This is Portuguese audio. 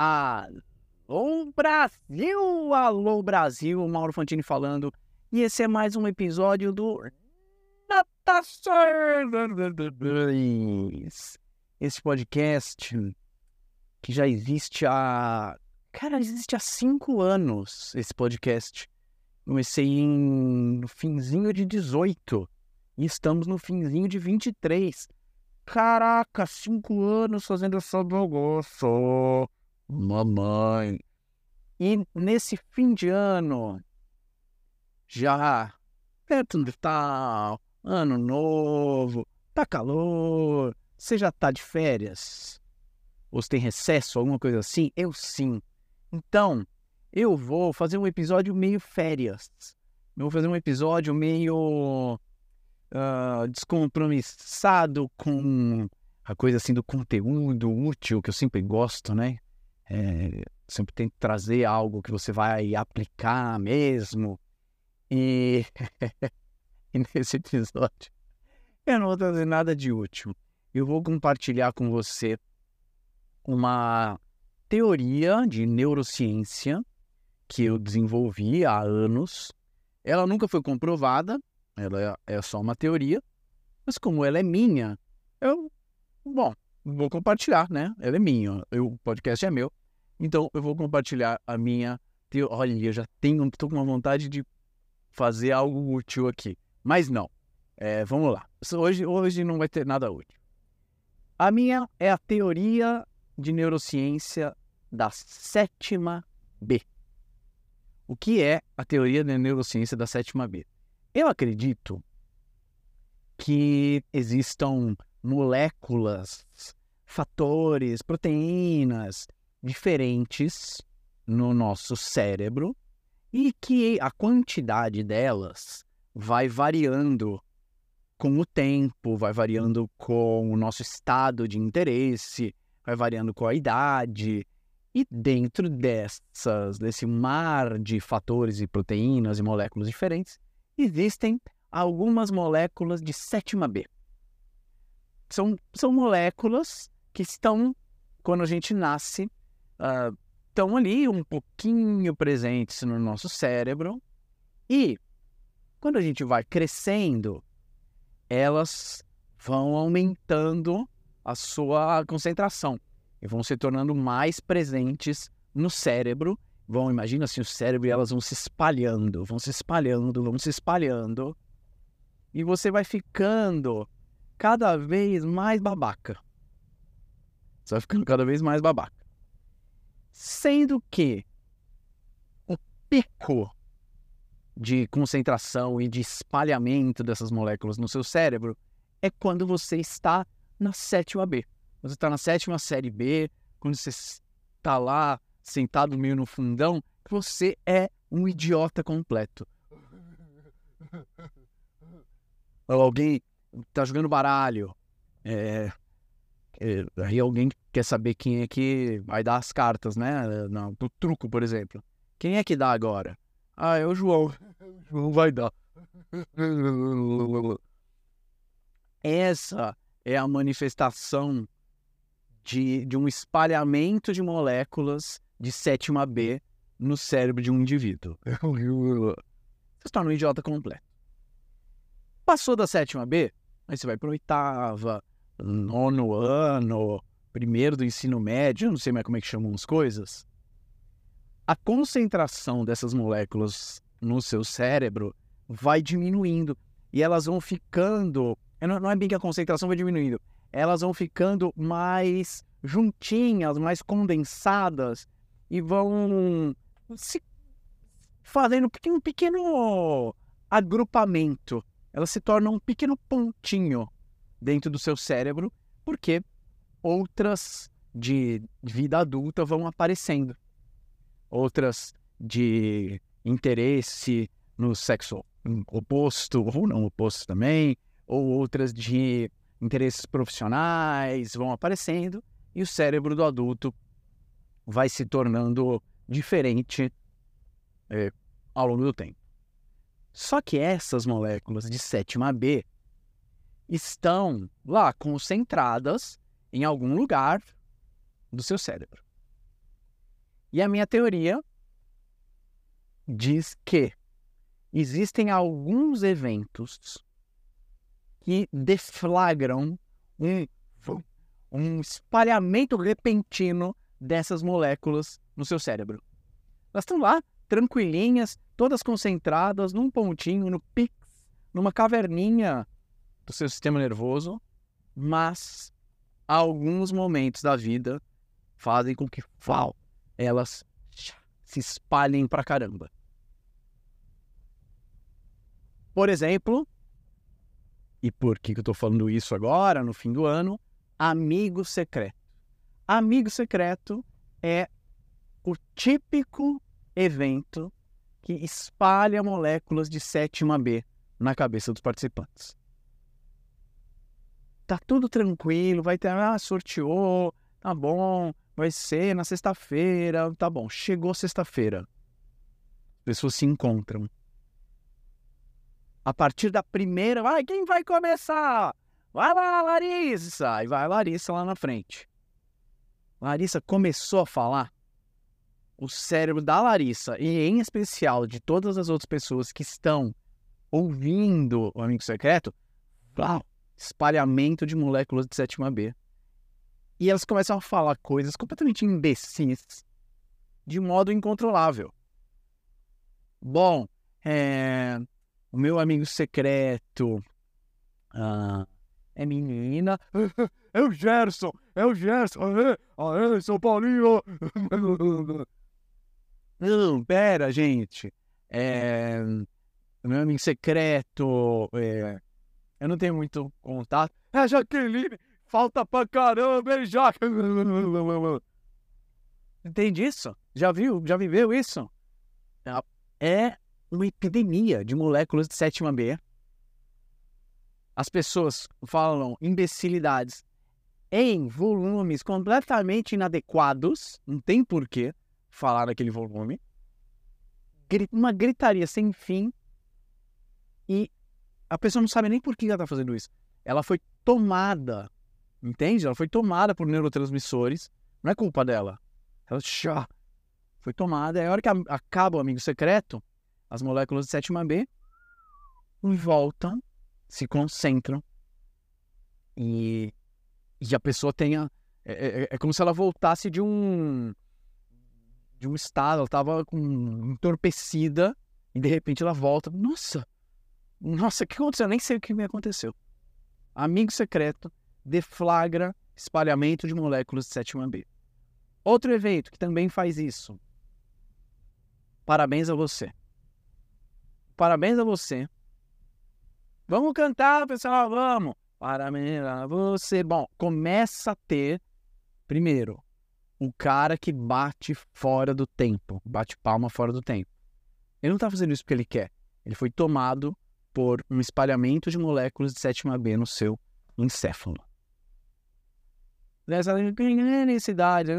Alô Brasil! Alô Brasil! Mauro Fantini falando. E esse é mais um episódio do Natações. Esse podcast que já existe há. Cara, existe há cinco anos esse podcast. Comecei em... no finzinho de 18 e estamos no finzinho de 23. Caraca, cinco anos fazendo essa bagunça. Mamãe. E nesse fim de ano, já perto do Natal, ano novo, tá calor, você já tá de férias? Ou você tem recesso, alguma coisa assim? Eu sim. Então, eu vou fazer um episódio meio férias. Eu vou fazer um episódio meio uh, descompromissado com a coisa assim do conteúdo útil que eu sempre gosto, né? É, sempre tento trazer algo que você vai aplicar mesmo. E, e nesse episódio eu não vou trazer nada de útil. Eu vou compartilhar com você uma teoria de neurociência que eu desenvolvi há anos. Ela nunca foi comprovada, ela é só uma teoria, mas como ela é minha, eu, bom, vou compartilhar, né? Ela é minha, eu, o podcast é meu, então eu vou compartilhar a minha. Olha, eu já tenho, estou com uma vontade de fazer algo útil aqui, mas não. É, vamos lá. Hoje, hoje não vai ter nada útil. A minha é a teoria de neurociência da sétima B. O que é a teoria da neurociência da sétima B? Eu acredito que existam moléculas, fatores, proteínas diferentes no nosso cérebro e que a quantidade delas vai variando com o tempo, vai variando com o nosso estado de interesse, vai variando com a idade. E dentro dessas, desse mar de fatores e proteínas e moléculas diferentes, existem algumas moléculas de sétima B. São, são moléculas que estão, quando a gente nasce, uh, estão ali um pouquinho presentes no nosso cérebro. E quando a gente vai crescendo, elas vão aumentando a sua concentração e vão se tornando mais presentes no cérebro vão, imagina assim, o cérebro e elas vão se espalhando, vão se espalhando, vão se espalhando. E você vai ficando cada vez mais babaca. Você vai ficando cada vez mais babaca. Sendo que o pico de concentração e de espalhamento dessas moléculas no seu cérebro é quando você está na sétima B. Você está na sétima série B, quando você está lá sentado meio no fundão, você é um idiota completo. Ou alguém tá jogando baralho. É, é, aí alguém quer saber quem é que vai dar as cartas, né? No, truco, por exemplo. Quem é que dá agora? Ah, é o João. O João vai dar. Essa é a manifestação de, de um espalhamento de moléculas de sétima B no cérebro de um indivíduo. Você torna um idiota completo. Passou da sétima B, aí você vai para oitava, nono ano, primeiro do ensino médio, não sei mais como é que chamam as coisas. A concentração dessas moléculas no seu cérebro vai diminuindo e elas vão ficando. Não é bem que a concentração vai diminuindo, elas vão ficando mais juntinhas, mais condensadas e vão se fazendo um pequeno agrupamento. Elas se tornam um pequeno pontinho dentro do seu cérebro, porque outras de vida adulta vão aparecendo. Outras de interesse no sexo oposto, ou não oposto também, ou outras de interesses profissionais vão aparecendo, e o cérebro do adulto vai se tornando diferente é, ao longo do tempo. Só que essas moléculas de sétima B estão lá concentradas em algum lugar do seu cérebro. E a minha teoria diz que existem alguns eventos que deflagram um, um espalhamento repentino dessas moléculas no seu cérebro. Elas estão lá, tranquilinhas, todas concentradas num pontinho, no pix, numa caverninha do seu sistema nervoso, mas alguns momentos da vida fazem com que uau, elas se espalhem pra caramba. Por exemplo, e por que eu estou falando isso agora, no fim do ano? Amigo secreto. Amigo secreto é o típico evento que espalha moléculas de sétima B na cabeça dos participantes. Tá tudo tranquilo, vai ter, ah, sorteou, tá bom, vai ser na sexta-feira, tá bom. Chegou sexta-feira, as pessoas se encontram. A partir da primeira, vai, quem vai começar? Vai lá, Larissa! E vai a Larissa lá na frente. Larissa começou a falar, o cérebro da Larissa, e em especial de todas as outras pessoas que estão ouvindo o Amigo Secreto, uau, espalhamento de moléculas de sétima B. E elas começam a falar coisas completamente imbecis, de modo incontrolável. Bom, é, o meu amigo secreto ah, é menina. É o Gerson, é o Gerson. Aê, aê, São Paulinho. Não, pera, gente. É, meu amigo secreto. É, eu não tenho muito contato. É Jaqueline. Falta pra caramba, hein? Entende isso? Já viu? Já viveu isso? É uma epidemia de moléculas de sétima B. As pessoas falam imbecilidades em volumes completamente inadequados, não tem porquê falar naquele volume. Uma gritaria sem fim e a pessoa não sabe nem por que ela está fazendo isso. Ela foi tomada, entende? Ela foi tomada por neurotransmissores, não é culpa dela. Ela já foi tomada. É a hora que acaba o amigo secreto, as moléculas de sétima B voltam, se concentram e e a pessoa tenha. É, é, é, é, como se ela voltasse de um. de um estado, ela estava entorpecida e de repente ela volta. Nossa! Nossa, o que aconteceu? Eu nem sei o que me aconteceu. Amigo secreto deflagra espalhamento de moléculas de sétima B. Outro evento que também faz isso. Parabéns a você. Parabéns a você. Vamos cantar, pessoal, vamos. Parabéns a você. Bom, começa a ter, primeiro, o cara que bate fora do tempo, bate palma fora do tempo. Ele não está fazendo isso porque ele quer. Ele foi tomado por um espalhamento de moléculas de sétima B no seu encéfalo. Nessa necessidade,